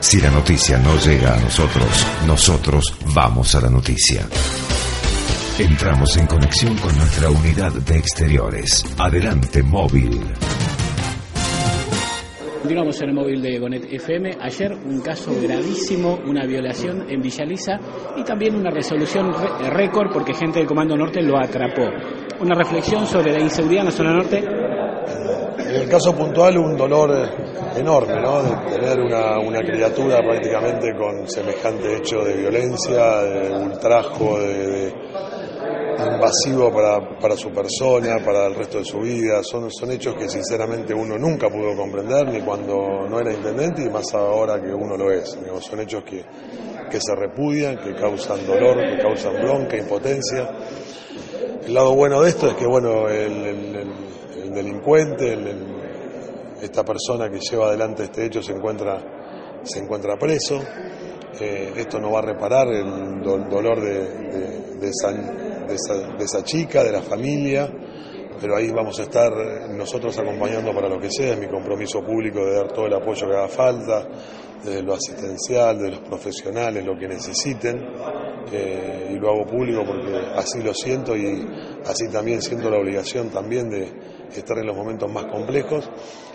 Si la noticia no llega a nosotros, nosotros vamos a la noticia. Entramos en conexión con nuestra unidad de exteriores. Adelante, móvil. Continuamos en el móvil de Gonet FM. Ayer un caso gravísimo, una violación en Villaliza y también una resolución récord porque gente del Comando Norte lo atrapó. Una reflexión sobre la inseguridad en la zona norte. En el caso puntual, un dolor eh, enorme, ¿no? De tener una, una criatura prácticamente con semejante hecho de violencia, de ultrajo, de, invasivo para, su persona, para el resto de su vida. Son, hechos que sinceramente uno nunca pudo comprender, ni cuando no era intendente, y más ahora que uno lo es. son hechos que, que se repudian, que causan dolor, que causan bronca, impotencia. El lado bueno de esto es que bueno, el, el, el delincuente, el, esta persona que lleva adelante este hecho se encuentra, se encuentra preso. Eh, esto no va a reparar el do, dolor de, esa, de, esa, chica, de la familia, pero ahí vamos a estar nosotros acompañando para lo que sea, es mi compromiso público de dar todo el apoyo que haga falta, de lo asistencial, de los profesionales, lo que necesiten, y lo hago público porque así lo siento y así también siento la obligación también de estar en los momentos más complejos.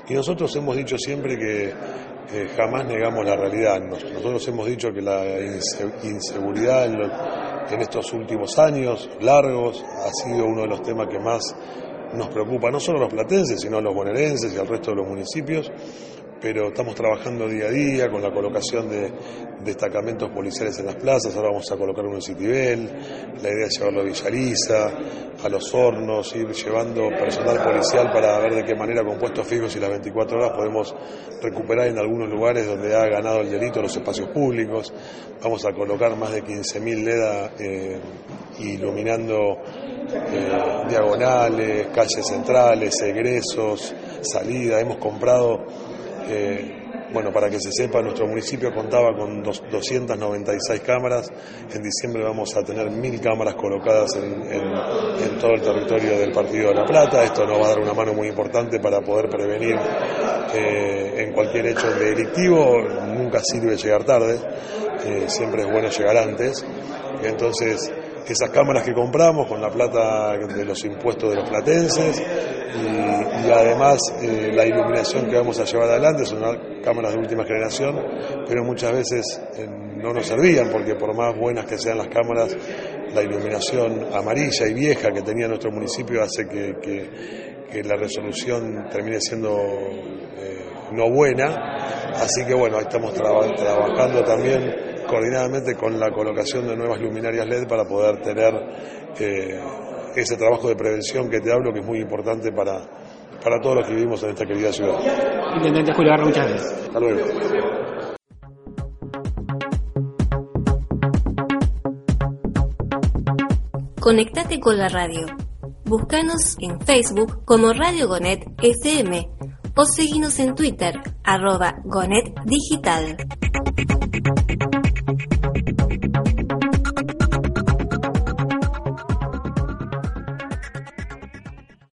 Y nosotros hemos dicho siempre que eh, jamás negamos la realidad. Nosotros hemos dicho que la inseguridad en estos últimos años largos ha sido uno de los temas que más nos preocupa, no solo a los platenses, sino a los bonaerenses y al resto de los municipios, pero estamos trabajando día a día con la colocación de destacamentos policiales en las plazas, ahora vamos a colocar uno en Citibel, la idea es llevarlo a Villariza, a los hornos, ir llevando personal policial para ver de qué manera con puestos fijos y las 24 horas podemos recuperar en algunos lugares donde ha ganado el delito los espacios públicos, vamos a colocar más de 15.000 LEDA eh, iluminando eh, diagonales, calles centrales, egresos, salida, hemos comprado eh, bueno, para que se sepa, nuestro municipio contaba con dos, 296 cámaras. En diciembre vamos a tener mil cámaras colocadas en, todo el territorio del Partido de La Plata. Esto nos va a dar una mano muy importante para poder prevenir eh, en cualquier hecho delictivo. Nunca sirve llegar tarde, eh, siempre es bueno llegar antes. Entonces, esas cámaras que compramos con la plata de los impuestos de los platenses y, además eh, la iluminación que vamos a llevar adelante son cámaras de última generación, pero muchas veces eh, no nos servían porque por más buenas que sean las cámaras, la iluminación amarilla y vieja que tenía nuestro municipio hace que, la resolución termine siendo eh, no buena. Así que bueno, ahí estamos traba trabajando también coordinadamente con la colocación de nuevas luminarias LED para poder tener eh, ese trabajo de prevención que te hablo, que es muy importante para, para todos los que vivimos en esta querida ciudad. Intendente Julio Garra, muchas gracias. Hasta luego. Conectate con la radio. Búscanos en Facebook como Radio Gonet FM o seguinos en Twitter, arroba Gonet Digital.